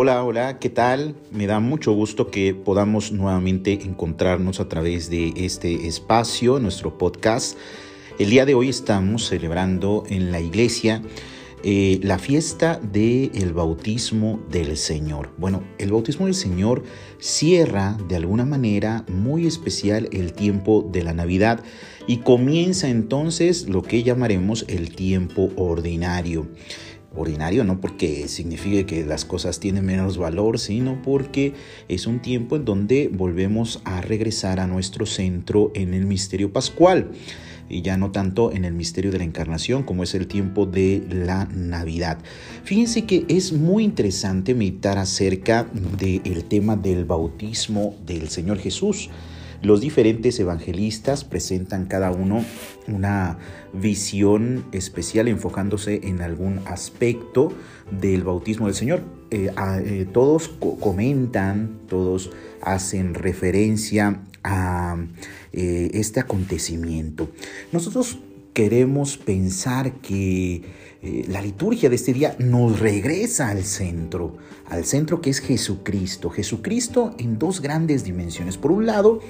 Hola, hola, ¿qué tal? Me da mucho gusto que podamos nuevamente encontrarnos a través de este espacio, nuestro podcast. El día de hoy estamos celebrando en la iglesia eh, la fiesta del bautismo del Señor. Bueno, el bautismo del Señor cierra de alguna manera muy especial el tiempo de la Navidad y comienza entonces lo que llamaremos el tiempo ordinario ordinario, no porque signifique que las cosas tienen menos valor, sino porque es un tiempo en donde volvemos a regresar a nuestro centro en el misterio pascual y ya no tanto en el misterio de la encarnación como es el tiempo de la Navidad. Fíjense que es muy interesante meditar acerca del tema del bautismo del Señor Jesús. Los diferentes evangelistas presentan cada uno una visión especial enfocándose en algún aspecto del bautismo del Señor. Eh, eh, todos comentan, todos hacen referencia a eh, este acontecimiento. Nosotros queremos pensar que la liturgia de este día nos regresa al centro, al centro que es Jesucristo. Jesucristo en dos grandes dimensiones. Por un lado,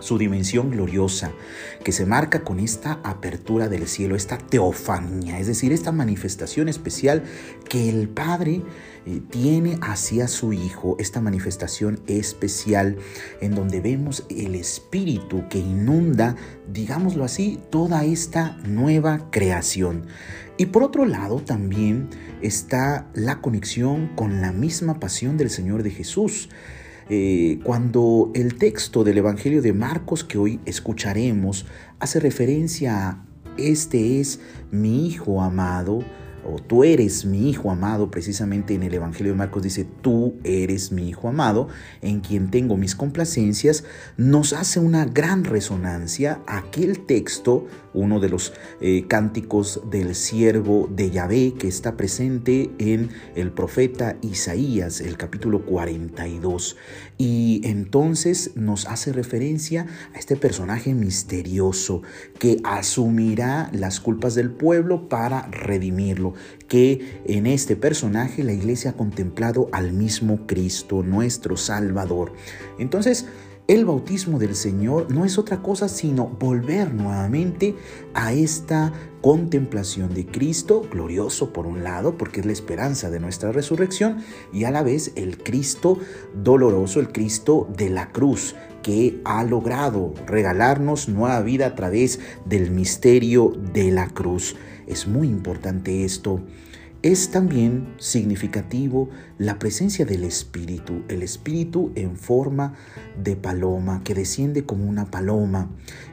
su dimensión gloriosa, que se marca con esta apertura del cielo, esta teofanía, es decir, esta manifestación especial que el Padre eh, tiene hacia su Hijo, esta manifestación especial en donde vemos el Espíritu que inunda, digámoslo así, toda esta nueva creación. Y por otro lado también está la conexión con la misma pasión del Señor de Jesús. Eh, cuando el texto del Evangelio de Marcos que hoy escucharemos hace referencia a este es mi Hijo amado, o tú eres mi hijo amado, precisamente en el Evangelio de Marcos dice, tú eres mi hijo amado, en quien tengo mis complacencias, nos hace una gran resonancia aquel texto, uno de los eh, cánticos del siervo de Yahvé que está presente en el profeta Isaías, el capítulo 42. Y entonces nos hace referencia a este personaje misterioso que asumirá las culpas del pueblo para redimirlo que en este personaje la iglesia ha contemplado al mismo Cristo, nuestro Salvador. Entonces, el bautismo del Señor no es otra cosa sino volver nuevamente a esta contemplación de Cristo, glorioso por un lado, porque es la esperanza de nuestra resurrección, y a la vez el Cristo doloroso, el Cristo de la cruz, que ha logrado regalarnos nueva vida a través del misterio de la cruz. Es muy importante esto. Es también significativo la presencia del Espíritu, el Espíritu en forma de paloma, que desciende como una paloma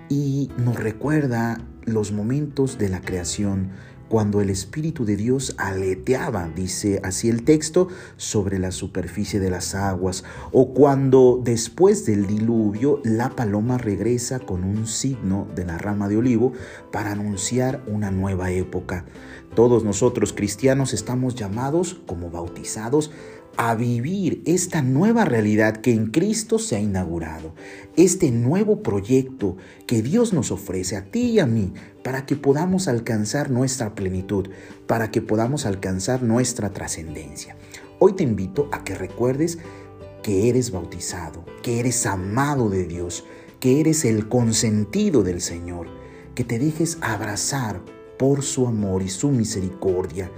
y nos recuerda los momentos de la creación cuando el Espíritu de Dios aleteaba, dice así el texto, sobre la superficie de las aguas, o cuando después del diluvio la paloma regresa con un signo de la rama de olivo para anunciar una nueva época. Todos nosotros cristianos estamos llamados como bautizados a vivir esta nueva realidad que en Cristo se ha inaugurado, este nuevo proyecto que Dios nos ofrece a ti y a mí para que podamos alcanzar nuestra plenitud, para que podamos alcanzar nuestra trascendencia. Hoy te invito a que recuerdes que eres bautizado, que eres amado de Dios, que eres el consentido del Señor, que te dejes abrazar por su amor y su misericordia.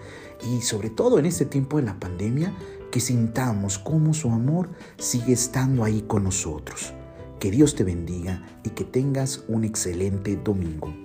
Y sobre todo en este tiempo de la pandemia, que sintamos cómo su amor sigue estando ahí con nosotros. Que Dios te bendiga y que tengas un excelente domingo.